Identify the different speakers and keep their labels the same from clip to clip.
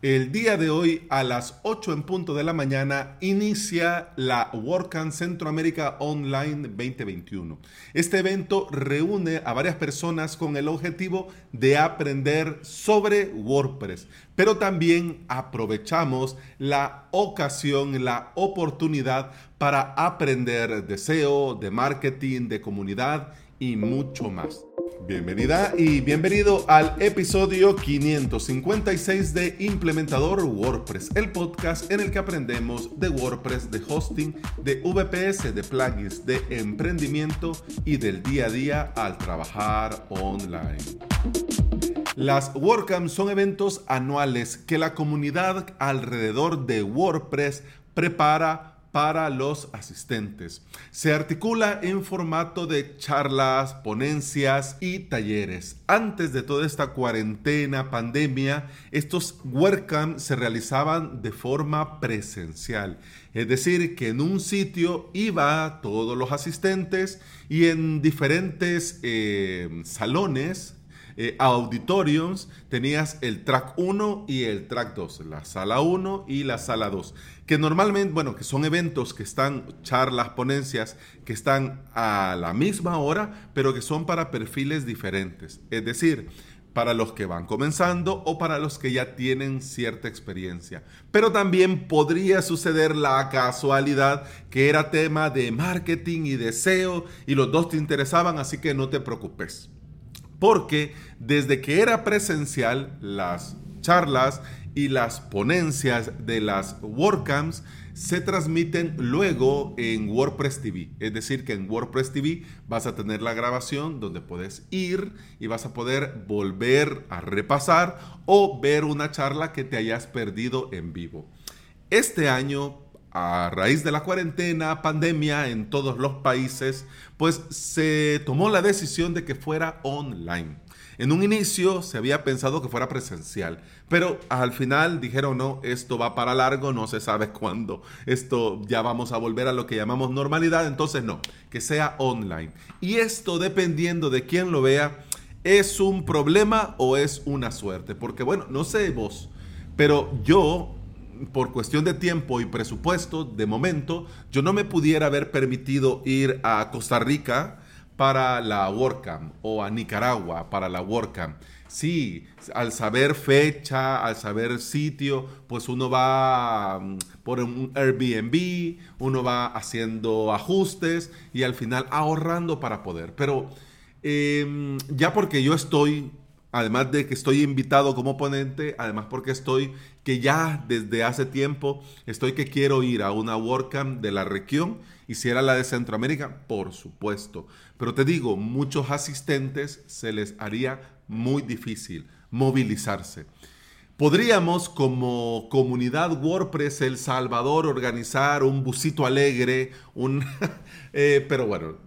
Speaker 1: El día de hoy a las 8 en punto de la mañana inicia la WordCamp Centroamérica Online 2021. Este evento reúne a varias personas con el objetivo de aprender sobre WordPress, pero también aprovechamos la ocasión, la oportunidad para aprender de SEO, de marketing, de comunidad y mucho más. Bienvenida y bienvenido al episodio 556 de Implementador WordPress, el podcast en el que aprendemos de WordPress, de hosting, de VPS, de plugins, de emprendimiento y del día a día al trabajar online. Las WordCamp son eventos anuales que la comunidad alrededor de WordPress prepara para los asistentes. Se articula en formato de charlas, ponencias y talleres. Antes de toda esta cuarentena, pandemia, estos WordCamp se realizaban de forma presencial. Es decir, que en un sitio iba todos los asistentes y en diferentes eh, salones eh, auditoriums tenías el track 1 y el track 2, la sala 1 y la sala 2, que normalmente, bueno, que son eventos que están, charlas, ponencias, que están a la misma hora, pero que son para perfiles diferentes. Es decir, para los que van comenzando o para los que ya tienen cierta experiencia. Pero también podría suceder la casualidad que era tema de marketing y deseo y los dos te interesaban, así que no te preocupes porque desde que era presencial, las charlas y las ponencias de las WordCamps se transmiten luego en WordPress TV. Es decir, que en WordPress TV vas a tener la grabación donde puedes ir y vas a poder volver a repasar o ver una charla que te hayas perdido en vivo. Este año a raíz de la cuarentena, pandemia en todos los países, pues se tomó la decisión de que fuera online. En un inicio se había pensado que fuera presencial, pero al final dijeron no, esto va para largo, no se sabe cuándo, esto ya vamos a volver a lo que llamamos normalidad, entonces no, que sea online. Y esto dependiendo de quién lo vea, es un problema o es una suerte, porque bueno, no sé vos, pero yo por cuestión de tiempo y presupuesto, de momento, yo no me pudiera haber permitido ir a Costa Rica para la WordCamp o a Nicaragua para la WordCamp. Sí, al saber fecha, al saber sitio, pues uno va mm, por un Airbnb, uno va haciendo ajustes y al final ahorrando para poder. Pero em, ya porque yo estoy además de que estoy invitado como ponente, además porque estoy que ya desde hace tiempo estoy que quiero ir a una WordCamp de la región y si la de Centroamérica, por supuesto. Pero te digo, muchos asistentes se les haría muy difícil movilizarse. Podríamos como comunidad WordPress El Salvador organizar un busito alegre, un, eh, pero bueno,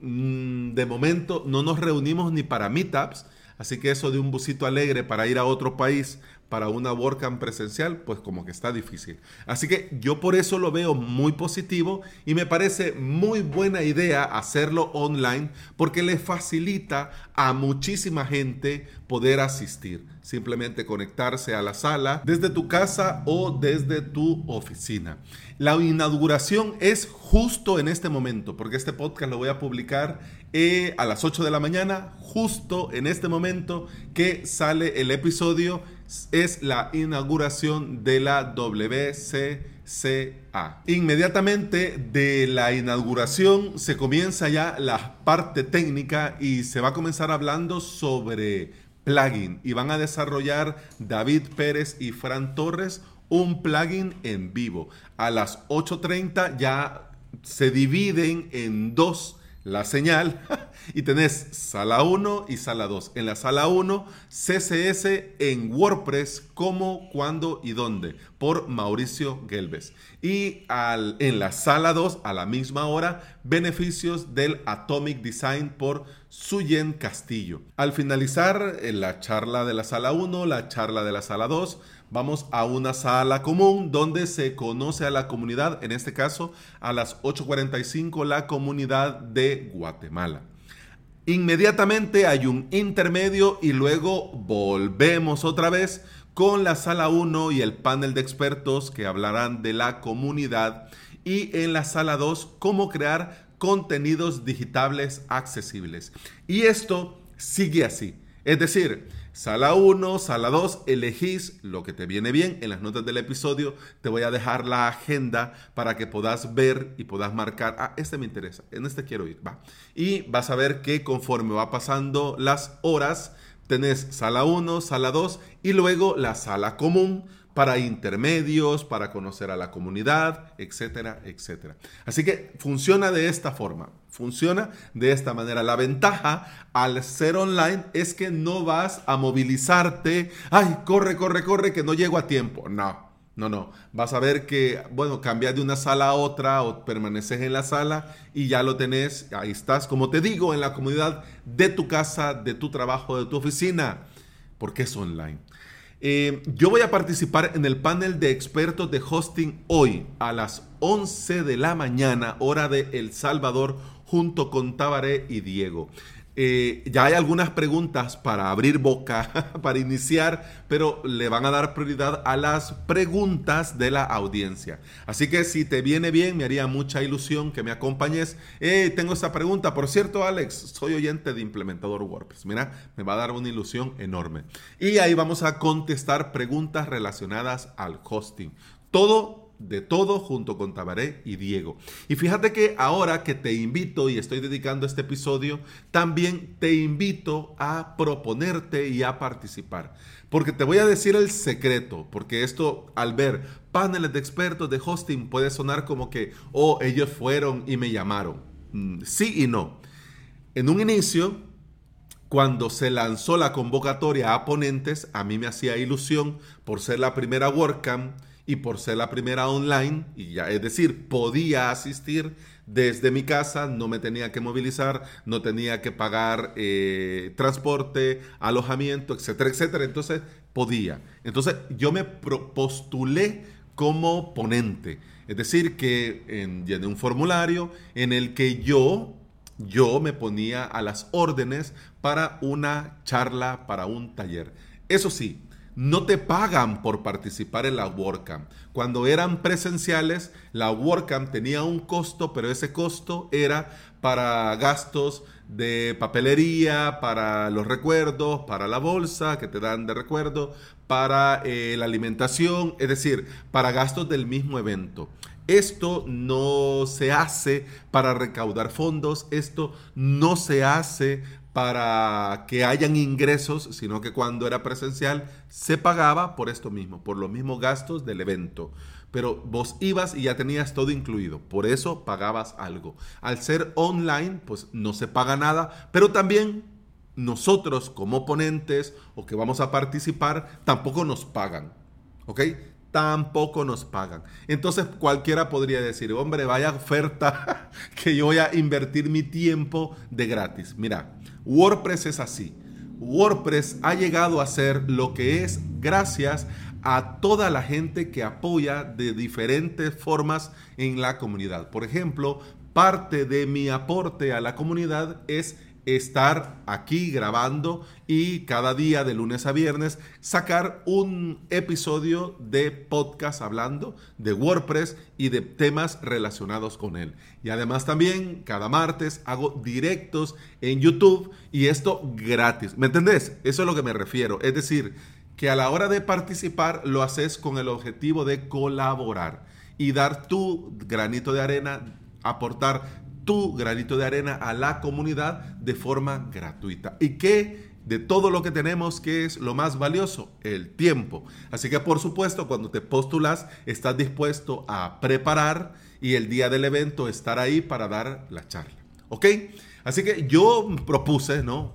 Speaker 1: mm, de momento no nos reunimos ni para meetups, Así que eso de un busito alegre para ir a otro país para una WordCamp presencial, pues como que está difícil. Así que yo por eso lo veo muy positivo y me parece muy buena idea hacerlo online porque le facilita a muchísima gente poder asistir. Simplemente conectarse a la sala desde tu casa o desde tu oficina. La inauguración es justo en este momento, porque este podcast lo voy a publicar eh, a las 8 de la mañana, justo en este momento que sale el episodio, es la inauguración de la WCCA. Inmediatamente de la inauguración se comienza ya la parte técnica y se va a comenzar hablando sobre plugin y van a desarrollar David Pérez y Fran Torres un plugin en vivo. A las 8.30 ya se dividen en dos la señal y tenés sala 1 y sala 2. En la sala 1, CSS en WordPress, cómo, cuándo y dónde, por Mauricio Gelbes. Y al, en la sala 2, a la misma hora, beneficios del Atomic Design por Suyen Castillo. Al finalizar la charla de la sala 1, la charla de la sala 2, vamos a una sala común donde se conoce a la comunidad, en este caso a las 8.45 la comunidad de Guatemala. Inmediatamente hay un intermedio y luego volvemos otra vez con la sala 1 y el panel de expertos que hablarán de la comunidad y en la sala 2 cómo crear contenidos digitales accesibles. Y esto sigue así. Es decir, Sala 1, sala 2, elegís lo que te viene bien. En las notas del episodio te voy a dejar la agenda para que puedas ver y puedas marcar, ah, este me interesa, en este quiero ir, va. Y vas a ver que conforme va pasando las horas, tenés sala 1, sala 2 y luego la sala común para intermedios, para conocer a la comunidad, etcétera, etcétera. Así que funciona de esta forma, funciona de esta manera. La ventaja al ser online es que no vas a movilizarte, ay, corre, corre, corre, que no llego a tiempo. No, no, no. Vas a ver que, bueno, cambias de una sala a otra o permaneces en la sala y ya lo tenés, ahí estás, como te digo, en la comunidad de tu casa, de tu trabajo, de tu oficina, porque es online. Eh, yo voy a participar en el panel de expertos de hosting hoy a las 11 de la mañana, hora de El Salvador, junto con Tabaré y Diego. Eh, ya hay algunas preguntas para abrir boca, para iniciar, pero le van a dar prioridad a las preguntas de la audiencia. Así que si te viene bien, me haría mucha ilusión que me acompañes. Tengo esta pregunta. Por cierto, Alex, soy oyente de implementador WordPress. Mira, me va a dar una ilusión enorme. Y ahí vamos a contestar preguntas relacionadas al hosting. Todo de todo junto con Tabaré y Diego. Y fíjate que ahora que te invito y estoy dedicando este episodio, también te invito a proponerte y a participar. Porque te voy a decir el secreto, porque esto al ver paneles de expertos de hosting puede sonar como que, oh, ellos fueron y me llamaron. Mm, sí y no. En un inicio, cuando se lanzó la convocatoria a ponentes, a mí me hacía ilusión por ser la primera WordCamp y por ser la primera online, y ya, es decir, podía asistir desde mi casa, no me tenía que movilizar, no tenía que pagar eh, transporte, alojamiento, etcétera, etcétera. Entonces podía. Entonces yo me postulé como ponente, es decir, que en, llené un formulario en el que yo yo me ponía a las órdenes para una charla, para un taller. Eso sí, no te pagan por participar en la WordCamp. Cuando eran presenciales, la WordCamp tenía un costo, pero ese costo era para gastos de papelería, para los recuerdos, para la bolsa que te dan de recuerdo, para eh, la alimentación, es decir, para gastos del mismo evento. Esto no se hace para recaudar fondos, esto no se hace para que hayan ingresos, sino que cuando era presencial se pagaba por esto mismo, por los mismos gastos del evento. Pero vos ibas y ya tenías todo incluido, por eso pagabas algo. Al ser online, pues no se paga nada, pero también nosotros como ponentes o que vamos a participar, tampoco nos pagan. ¿Ok? Tampoco nos pagan. Entonces cualquiera podría decir, hombre, vaya oferta que yo voy a invertir mi tiempo de gratis. Mira, WordPress es así. WordPress ha llegado a ser lo que es gracias a toda la gente que apoya de diferentes formas en la comunidad. Por ejemplo, parte de mi aporte a la comunidad es estar aquí grabando y cada día de lunes a viernes sacar un episodio de podcast hablando de WordPress y de temas relacionados con él. Y además también cada martes hago directos en YouTube y esto gratis. ¿Me entendés? Eso es lo que me refiero. Es decir, que a la hora de participar lo haces con el objetivo de colaborar y dar tu granito de arena, aportar tu granito de arena a la comunidad de forma gratuita. ¿Y qué? De todo lo que tenemos, ¿qué es lo más valioso? El tiempo. Así que por supuesto, cuando te postulas, estás dispuesto a preparar y el día del evento estar ahí para dar la charla. ¿Ok? Así que yo propuse, ¿no?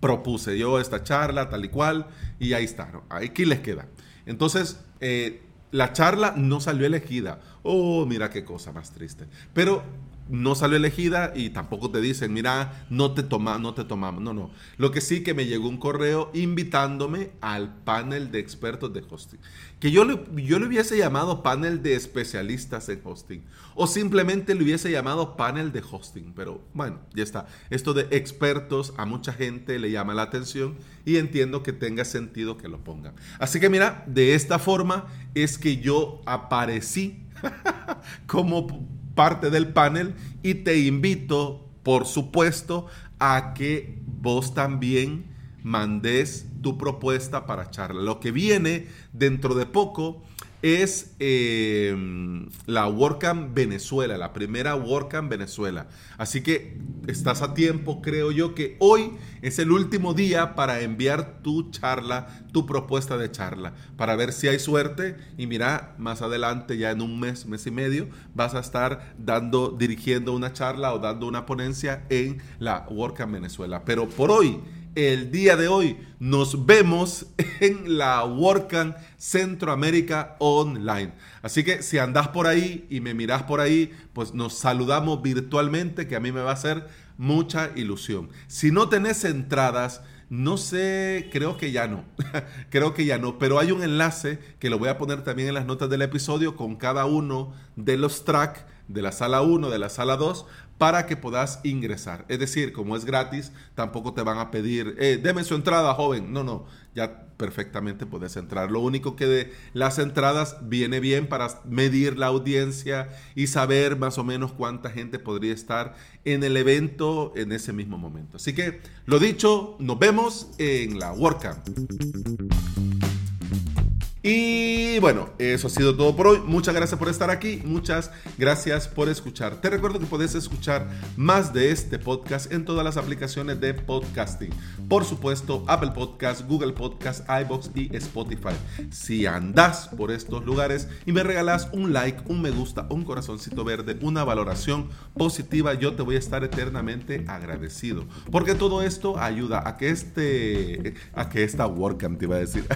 Speaker 1: Propuse yo esta charla tal y cual y ahí está, ¿no? Aquí les queda. Entonces, eh, la charla no salió elegida. Oh, mira qué cosa más triste. Pero no salió elegida y tampoco te dicen, mira, no te toma, no te tomamos. No, no. Lo que sí que me llegó un correo invitándome al panel de expertos de hosting. Que yo le, yo le hubiese llamado panel de especialistas en hosting. O simplemente le hubiese llamado panel de hosting. Pero bueno, ya está. Esto de expertos a mucha gente le llama la atención y entiendo que tenga sentido que lo pongan. Así que mira, de esta forma es que yo aparecí como parte del panel y te invito, por supuesto, a que vos también mandes tu propuesta para charla. Lo que viene dentro de poco es em, la WordCamp Venezuela, la primera WordCamp Venezuela. Así que estás a tiempo, creo yo, que hoy es el último día para enviar tu charla, tu propuesta de charla, para ver si hay suerte. Y mira, más adelante, ya en un mes, mes y medio, vas a estar dando, dirigiendo una charla o dando una ponencia en la WordCamp Venezuela. Pero por hoy el día de hoy. Nos vemos en la WordCamp Centroamérica Online. Así que si andás por ahí y me mirás por ahí, pues nos saludamos virtualmente, que a mí me va a hacer mucha ilusión. Si no tenés entradas, no sé, creo que ya no. creo que ya no. Pero hay un enlace que lo voy a poner también en las notas del episodio con cada uno de los tracks de la sala 1, de la sala 2, para que puedas ingresar. Es decir, como es gratis, tampoco te van a pedir, eh, deme su entrada, joven. No, no, ya perfectamente puedes entrar. Lo único que de las entradas viene bien para medir la audiencia y saber más o menos cuánta gente podría estar en el evento en ese mismo momento. Así que, lo dicho, nos vemos en la WordCamp. Y bueno, eso ha sido todo por hoy. Muchas gracias por estar aquí. Muchas gracias por escuchar. Te recuerdo que puedes escuchar más de este podcast en todas las aplicaciones de podcasting. Por supuesto, Apple Podcast, Google Podcast, iBox y Spotify. Si andas por estos lugares y me regalas un like, un me gusta, un corazoncito verde, una valoración positiva, yo te voy a estar eternamente agradecido. Porque todo esto ayuda a que este, a que esta WordCamp te iba a decir,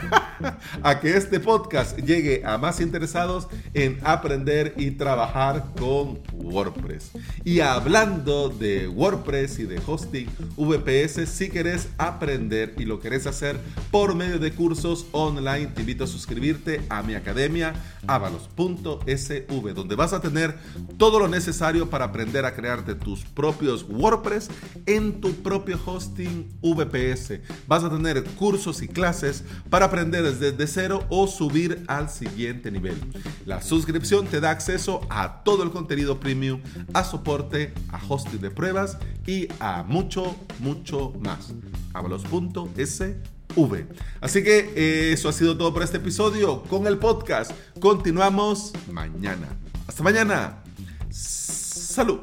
Speaker 1: a que este podcast llegue a más interesados en aprender y trabajar con WordPress. Y hablando de WordPress y de hosting VPS, si querés aprender y lo querés hacer por medio de cursos online, te invito a suscribirte a mi academia avalos.sv, donde vas a tener todo lo necesario para aprender a crearte tus propios WordPress en tu propio hosting VPS. Vas a tener cursos y clases para aprender desde cero o subir al siguiente nivel. La suscripción te da acceso a todo el contenido premium, a soporte, a hosting de pruebas y a mucho, mucho más. Avalos.sv. Así que eh, eso ha sido todo por este episodio con el podcast. Continuamos mañana. Hasta mañana. Salud.